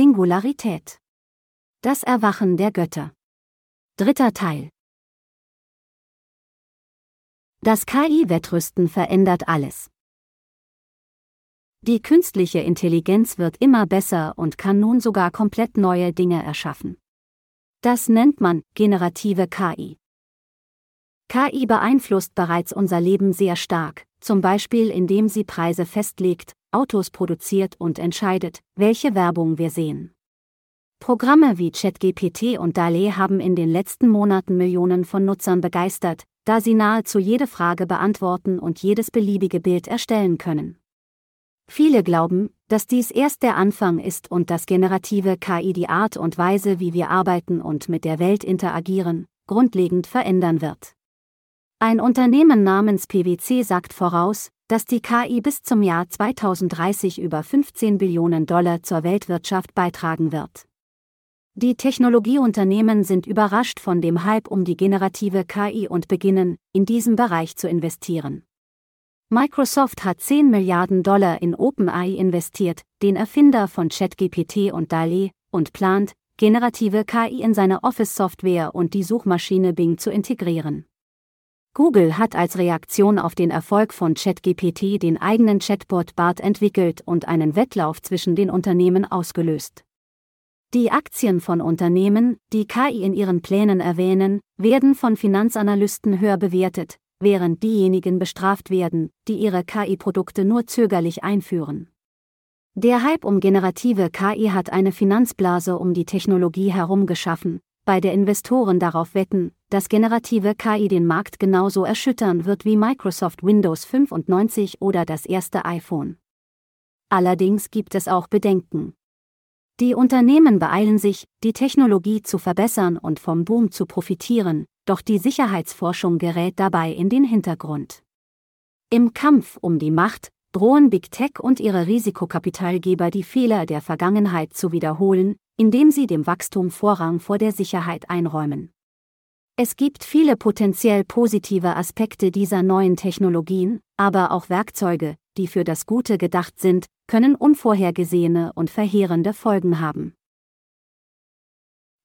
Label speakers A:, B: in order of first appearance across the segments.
A: Singularität. Das Erwachen der Götter. Dritter Teil. Das KI-Wettrüsten verändert alles. Die künstliche Intelligenz wird immer besser und kann nun sogar komplett neue Dinge erschaffen. Das nennt man generative KI. KI beeinflusst bereits unser Leben sehr stark, zum Beispiel indem sie Preise festlegt, Autos produziert und entscheidet, welche Werbung wir sehen. Programme wie ChatGPT und DALE haben in den letzten Monaten Millionen von Nutzern begeistert, da sie nahezu jede Frage beantworten und jedes beliebige Bild erstellen können. Viele glauben, dass dies erst der Anfang ist und dass generative KI die Art und Weise, wie wir arbeiten und mit der Welt interagieren, grundlegend verändern wird. Ein Unternehmen namens PwC sagt voraus, dass die KI bis zum Jahr 2030 über 15 Billionen Dollar zur Weltwirtschaft beitragen wird. Die Technologieunternehmen sind überrascht von dem Hype um die generative KI und beginnen, in diesem Bereich zu investieren. Microsoft hat 10 Milliarden Dollar in OpenAI investiert, den Erfinder von ChatGPT und DALI, und plant, generative KI in seine Office-Software und die Suchmaschine Bing zu integrieren. Google hat als Reaktion auf den Erfolg von ChatGPT den eigenen Chatbot BART entwickelt und einen Wettlauf zwischen den Unternehmen ausgelöst. Die Aktien von Unternehmen, die KI in ihren Plänen erwähnen, werden von Finanzanalysten höher bewertet, während diejenigen bestraft werden, die ihre KI-Produkte nur zögerlich einführen. Der Hype um generative KI hat eine Finanzblase um die Technologie herum geschaffen, bei der Investoren darauf wetten, dass generative KI den Markt genauso erschüttern wird wie Microsoft Windows 95 oder das erste iPhone. Allerdings gibt es auch Bedenken. Die Unternehmen beeilen sich, die Technologie zu verbessern und vom Boom zu profitieren, doch die Sicherheitsforschung gerät dabei in den Hintergrund. Im Kampf um die Macht drohen Big Tech und ihre Risikokapitalgeber die Fehler der Vergangenheit zu wiederholen, indem sie dem Wachstum Vorrang vor der Sicherheit einräumen. Es gibt viele potenziell positive Aspekte dieser neuen Technologien, aber auch Werkzeuge, die für das Gute gedacht sind, können unvorhergesehene und verheerende Folgen haben.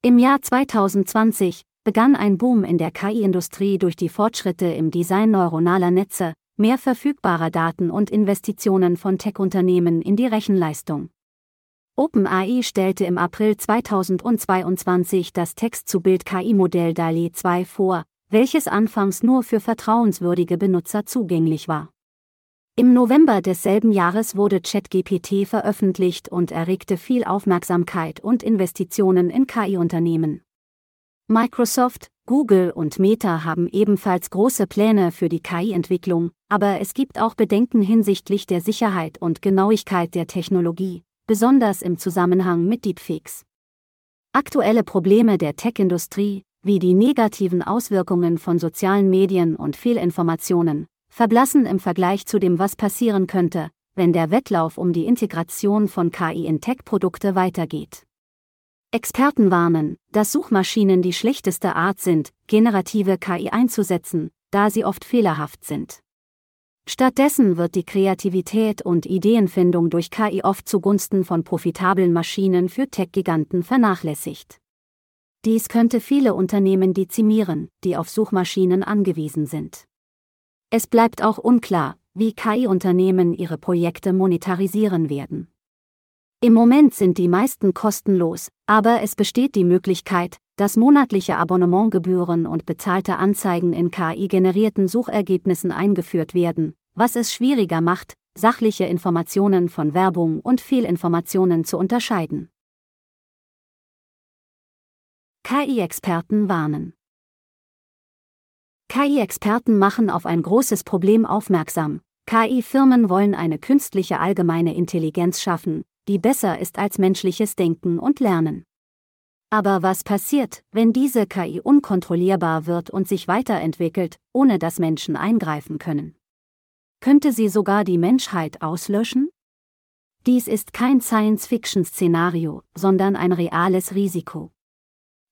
A: Im Jahr 2020 begann ein Boom in der KI-Industrie durch die Fortschritte im Design neuronaler Netze, mehr verfügbarer Daten und Investitionen von Tech-Unternehmen in die Rechenleistung. OpenAI stellte im April 2022 das Text-zu-Bild-KI-Modell DALI 2 vor, welches anfangs nur für vertrauenswürdige Benutzer zugänglich war. Im November desselben Jahres wurde ChatGPT veröffentlicht und erregte viel Aufmerksamkeit und Investitionen in KI-Unternehmen. Microsoft, Google und Meta haben ebenfalls große Pläne für die KI-Entwicklung, aber es gibt auch Bedenken hinsichtlich der Sicherheit und Genauigkeit der Technologie, besonders im Zusammenhang mit Deepfakes. Aktuelle Probleme der Tech-Industrie, wie die negativen Auswirkungen von sozialen Medien und Fehlinformationen, verblassen im Vergleich zu dem, was passieren könnte, wenn der Wettlauf um die Integration von KI in Tech-Produkte weitergeht. Experten warnen, dass Suchmaschinen die schlechteste Art sind, generative KI einzusetzen, da sie oft fehlerhaft sind. Stattdessen wird die Kreativität und Ideenfindung durch KI oft zugunsten von profitablen Maschinen für Tech-Giganten vernachlässigt. Dies könnte viele Unternehmen dezimieren, die auf Suchmaschinen angewiesen sind. Es bleibt auch unklar, wie KI-Unternehmen ihre Projekte monetarisieren werden. Im Moment sind die meisten kostenlos, aber es besteht die Möglichkeit, dass monatliche Abonnementgebühren und bezahlte Anzeigen in KI-generierten Suchergebnissen eingeführt werden, was es schwieriger macht, sachliche Informationen von Werbung und Fehlinformationen zu unterscheiden. KI-Experten warnen. KI-Experten machen auf ein großes Problem aufmerksam. KI-Firmen wollen eine künstliche allgemeine Intelligenz schaffen, die besser ist als menschliches Denken und Lernen. Aber was passiert, wenn diese KI unkontrollierbar wird und sich weiterentwickelt, ohne dass Menschen eingreifen können? Könnte sie sogar die Menschheit auslöschen? Dies ist kein Science-Fiction-Szenario, sondern ein reales Risiko.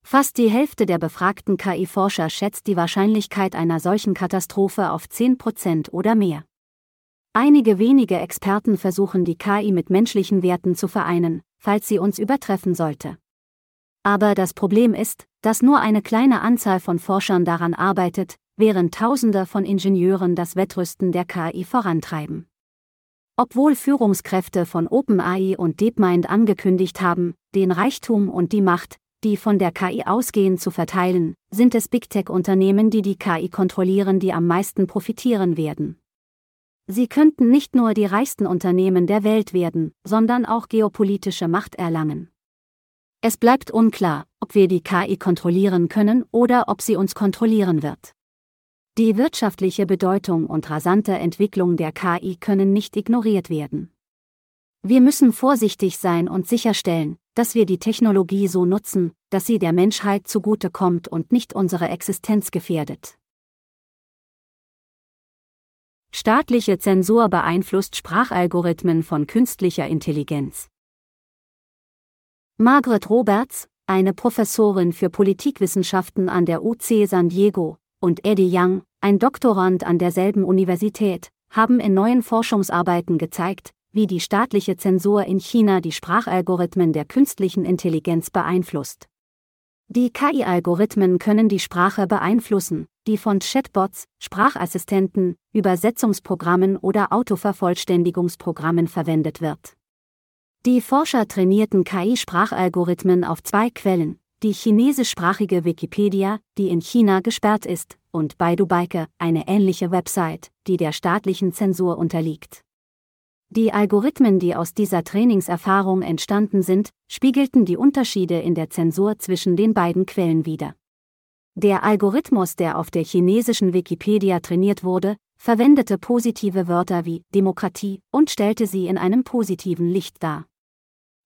A: Fast die Hälfte der befragten KI-Forscher schätzt die Wahrscheinlichkeit einer solchen Katastrophe auf 10% oder mehr. Einige wenige Experten versuchen die KI mit menschlichen Werten zu vereinen, falls sie uns übertreffen sollte. Aber das Problem ist, dass nur eine kleine Anzahl von Forschern daran arbeitet, während Tausende von Ingenieuren das Wettrüsten der KI vorantreiben. Obwohl Führungskräfte von OpenAI und DeepMind angekündigt haben, den Reichtum und die Macht, die von der KI ausgehen, zu verteilen, sind es Big Tech-Unternehmen, die die KI kontrollieren, die am meisten profitieren werden. Sie könnten nicht nur die reichsten Unternehmen der Welt werden, sondern auch geopolitische Macht erlangen. Es bleibt unklar, ob wir die KI kontrollieren können oder ob sie uns kontrollieren wird. Die wirtschaftliche Bedeutung und rasante Entwicklung der KI können nicht ignoriert werden. Wir müssen vorsichtig sein und sicherstellen, dass wir die Technologie so nutzen, dass sie der Menschheit zugute kommt und nicht unsere Existenz gefährdet. Staatliche Zensur beeinflusst Sprachalgorithmen von künstlicher Intelligenz. Margaret Roberts, eine Professorin für Politikwissenschaften an der UC San Diego, und Eddie Young, ein Doktorand an derselben Universität, haben in neuen Forschungsarbeiten gezeigt, wie die staatliche Zensur in China die Sprachalgorithmen der künstlichen Intelligenz beeinflusst. Die KI-Algorithmen können die Sprache beeinflussen, die von Chatbots, Sprachassistenten, Übersetzungsprogrammen oder Autovervollständigungsprogrammen verwendet wird. Die Forscher trainierten KI-Sprachalgorithmen auf zwei Quellen, die chinesischsprachige Wikipedia, die in China gesperrt ist, und Baidu Baike, eine ähnliche Website, die der staatlichen Zensur unterliegt. Die Algorithmen, die aus dieser Trainingserfahrung entstanden sind, spiegelten die Unterschiede in der Zensur zwischen den beiden Quellen wider. Der Algorithmus, der auf der chinesischen Wikipedia trainiert wurde, verwendete positive Wörter wie Demokratie und stellte sie in einem positiven Licht dar.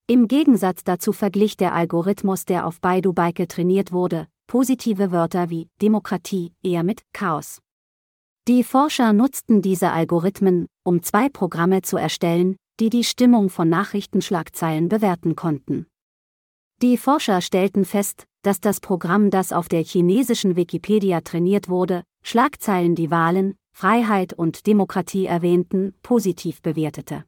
A: Im Gegensatz dazu verglich der Algorithmus, der auf Baidu Baike trainiert wurde, positive Wörter wie Demokratie eher mit Chaos. Die Forscher nutzten diese Algorithmen, um zwei Programme zu erstellen, die die Stimmung von Nachrichtenschlagzeilen bewerten konnten. Die Forscher stellten fest, dass das Programm, das auf der chinesischen Wikipedia trainiert wurde, Schlagzeilen, die Wahlen, Freiheit und Demokratie erwähnten, positiv bewertete.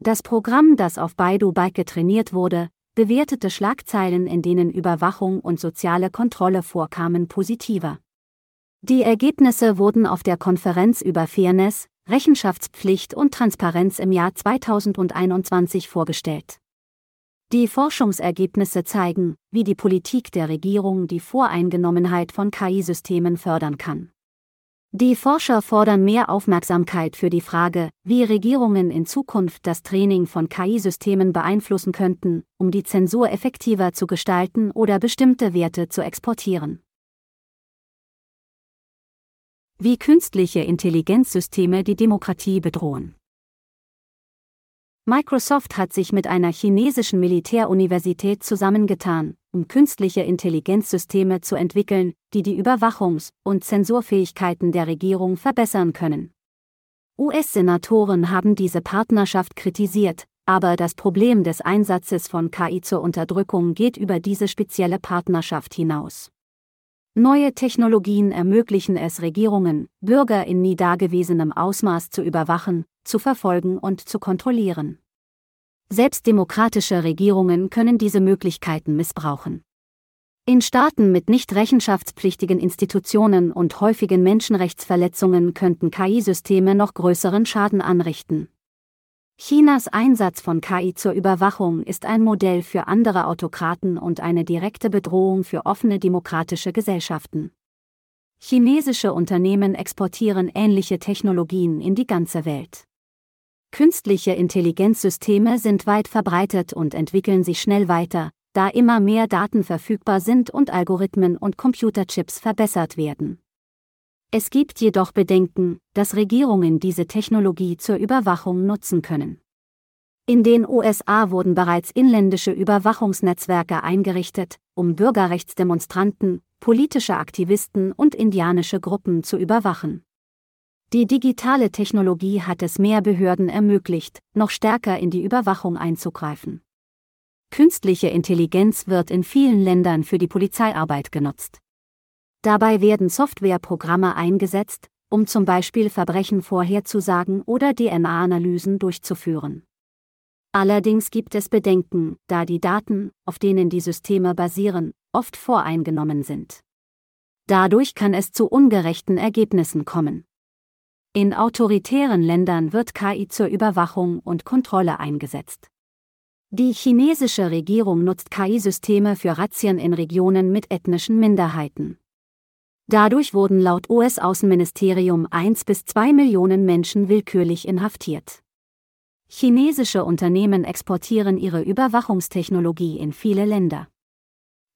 A: Das Programm, das auf Baidu Baike trainiert wurde, bewertete Schlagzeilen, in denen Überwachung und soziale Kontrolle vorkamen, positiver. Die Ergebnisse wurden auf der Konferenz über Fairness, Rechenschaftspflicht und Transparenz im Jahr 2021 vorgestellt. Die Forschungsergebnisse zeigen, wie die Politik der Regierung die Voreingenommenheit von KI-Systemen fördern kann. Die Forscher fordern mehr Aufmerksamkeit für die Frage, wie Regierungen in Zukunft das Training von KI-Systemen beeinflussen könnten, um die Zensur effektiver zu gestalten oder bestimmte Werte zu exportieren. Wie künstliche Intelligenzsysteme die Demokratie bedrohen. Microsoft hat sich mit einer chinesischen Militäruniversität zusammengetan, um künstliche Intelligenzsysteme zu entwickeln, die die Überwachungs- und Zensurfähigkeiten der Regierung verbessern können. US-Senatoren haben diese Partnerschaft kritisiert, aber das Problem des Einsatzes von KI zur Unterdrückung geht über diese spezielle Partnerschaft hinaus. Neue Technologien ermöglichen es Regierungen, Bürger in nie dagewesenem Ausmaß zu überwachen, zu verfolgen und zu kontrollieren. Selbst demokratische Regierungen können diese Möglichkeiten missbrauchen. In Staaten mit nicht rechenschaftspflichtigen Institutionen und häufigen Menschenrechtsverletzungen könnten KI-Systeme noch größeren Schaden anrichten. Chinas Einsatz von KI zur Überwachung ist ein Modell für andere Autokraten und eine direkte Bedrohung für offene demokratische Gesellschaften. Chinesische Unternehmen exportieren ähnliche Technologien in die ganze Welt. Künstliche Intelligenzsysteme sind weit verbreitet und entwickeln sich schnell weiter, da immer mehr Daten verfügbar sind und Algorithmen und Computerchips verbessert werden. Es gibt jedoch Bedenken, dass Regierungen diese Technologie zur Überwachung nutzen können. In den USA wurden bereits inländische Überwachungsnetzwerke eingerichtet, um Bürgerrechtsdemonstranten, politische Aktivisten und indianische Gruppen zu überwachen. Die digitale Technologie hat es mehr Behörden ermöglicht, noch stärker in die Überwachung einzugreifen. Künstliche Intelligenz wird in vielen Ländern für die Polizeiarbeit genutzt. Dabei werden Softwareprogramme eingesetzt, um zum Beispiel Verbrechen vorherzusagen oder DNA-Analysen durchzuführen. Allerdings gibt es Bedenken, da die Daten, auf denen die Systeme basieren, oft voreingenommen sind. Dadurch kann es zu ungerechten Ergebnissen kommen. In autoritären Ländern wird KI zur Überwachung und Kontrolle eingesetzt. Die chinesische Regierung nutzt KI-Systeme für Razzien in Regionen mit ethnischen Minderheiten. Dadurch wurden laut US-Außenministerium 1 bis 2 Millionen Menschen willkürlich inhaftiert. Chinesische Unternehmen exportieren ihre Überwachungstechnologie in viele Länder.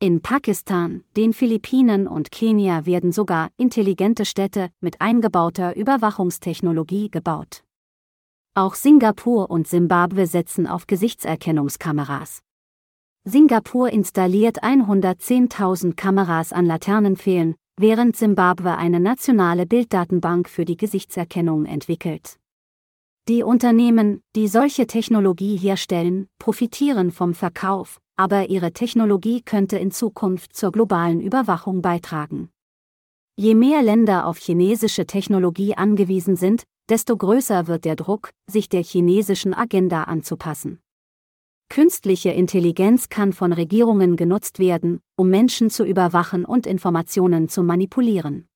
A: In Pakistan, den Philippinen und Kenia werden sogar intelligente Städte mit eingebauter Überwachungstechnologie gebaut. Auch Singapur und Simbabwe setzen auf Gesichtserkennungskameras. Singapur installiert 110.000 Kameras an Laternenpfählen, während Simbabwe eine nationale Bilddatenbank für die Gesichtserkennung entwickelt. Die Unternehmen, die solche Technologie herstellen, profitieren vom Verkauf, aber ihre Technologie könnte in Zukunft zur globalen Überwachung beitragen. Je mehr Länder auf chinesische Technologie angewiesen sind, desto größer wird der Druck, sich der chinesischen Agenda anzupassen. Künstliche Intelligenz kann von Regierungen genutzt werden, um Menschen zu überwachen und Informationen zu manipulieren.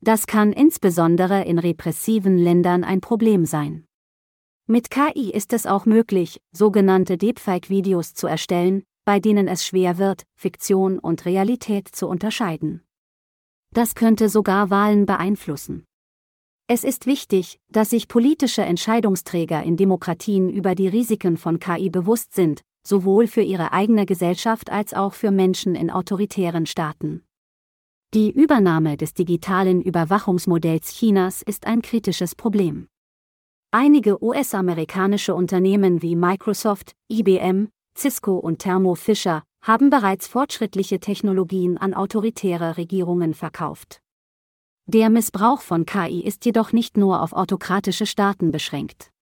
A: Das kann insbesondere in repressiven Ländern ein Problem sein. Mit KI ist es auch möglich, sogenannte Deepfake-Videos zu erstellen, bei denen es schwer wird, Fiktion und Realität zu unterscheiden. Das könnte sogar Wahlen beeinflussen. Es ist wichtig, dass sich politische Entscheidungsträger in Demokratien über die Risiken von KI bewusst sind, sowohl für ihre eigene Gesellschaft als auch für Menschen in autoritären Staaten. Die Übernahme des digitalen Überwachungsmodells Chinas ist ein kritisches Problem. Einige US-amerikanische Unternehmen wie Microsoft, IBM, Cisco und Thermo Fisher haben bereits fortschrittliche Technologien an autoritäre Regierungen verkauft. Der Missbrauch von KI ist jedoch nicht nur auf autokratische Staaten beschränkt.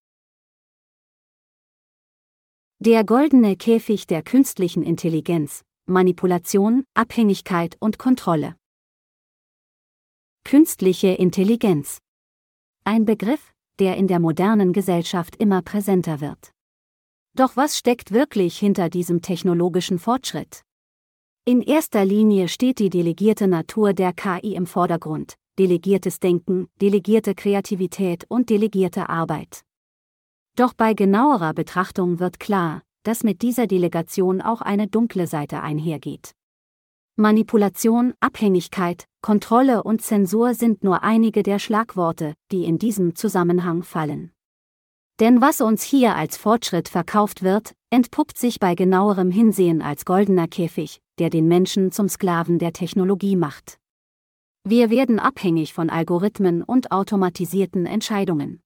A: Der goldene Käfig der künstlichen Intelligenz, Manipulation, Abhängigkeit und Kontrolle. Künstliche Intelligenz. Ein Begriff, der in der modernen Gesellschaft immer präsenter wird. Doch was steckt wirklich hinter diesem technologischen Fortschritt? In erster Linie steht die delegierte Natur der KI im Vordergrund, delegiertes Denken, delegierte Kreativität und delegierte Arbeit. Doch bei genauerer Betrachtung wird klar, dass mit dieser Delegation auch eine dunkle Seite einhergeht. Manipulation, Abhängigkeit, Kontrolle und Zensur sind nur einige der Schlagworte, die in diesem Zusammenhang fallen. Denn was uns hier als Fortschritt verkauft wird, entpuppt sich bei genauerem Hinsehen als goldener Käfig, der den Menschen zum Sklaven der Technologie macht. Wir werden abhängig von Algorithmen und automatisierten Entscheidungen.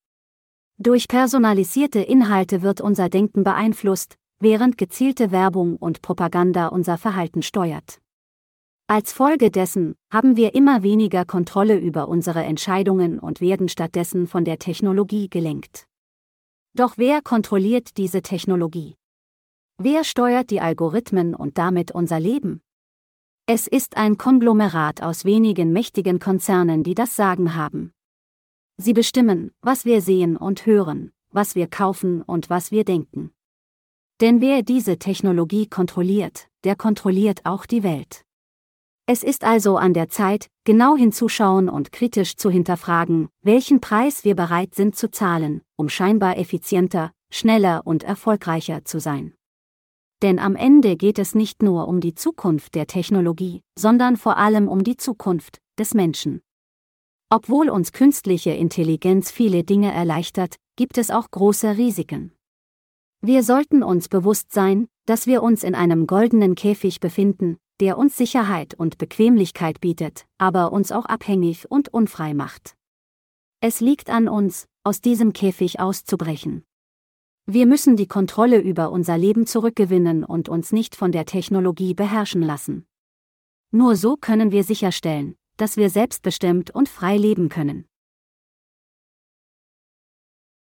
A: Durch personalisierte Inhalte wird unser Denken beeinflusst, während gezielte Werbung und Propaganda unser Verhalten steuert. Als Folge dessen haben wir immer weniger Kontrolle über unsere Entscheidungen und werden stattdessen von der Technologie gelenkt. Doch wer kontrolliert diese Technologie? Wer steuert die Algorithmen und damit unser Leben? Es ist ein Konglomerat aus wenigen mächtigen Konzernen, die das Sagen haben. Sie bestimmen, was wir sehen und hören, was wir kaufen und was wir denken. Denn wer diese Technologie kontrolliert, der kontrolliert auch die Welt. Es ist also an der Zeit, genau hinzuschauen und kritisch zu hinterfragen, welchen Preis wir bereit sind zu zahlen, um scheinbar effizienter, schneller und erfolgreicher zu sein. Denn am Ende geht es nicht nur um die Zukunft der Technologie, sondern vor allem um die Zukunft des Menschen. Obwohl uns künstliche Intelligenz viele Dinge erleichtert, gibt es auch große Risiken. Wir sollten uns bewusst sein, dass wir uns in einem goldenen Käfig befinden, der uns Sicherheit und Bequemlichkeit bietet, aber uns auch abhängig und unfrei macht. Es liegt an uns, aus diesem Käfig auszubrechen. Wir müssen die Kontrolle über unser Leben zurückgewinnen und uns nicht von der Technologie beherrschen lassen. Nur so können wir sicherstellen, dass wir selbstbestimmt und frei leben können.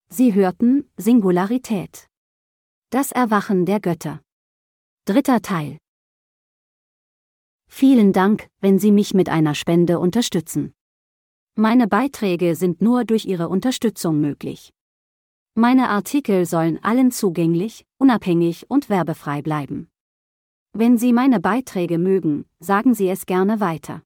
A: Sie hörten Singularität. Das Erwachen der Götter. Dritter Teil. Vielen Dank, wenn Sie mich mit einer Spende unterstützen. Meine Beiträge sind nur durch Ihre Unterstützung möglich. Meine Artikel sollen allen zugänglich, unabhängig und werbefrei bleiben. Wenn Sie meine Beiträge mögen, sagen Sie es gerne weiter.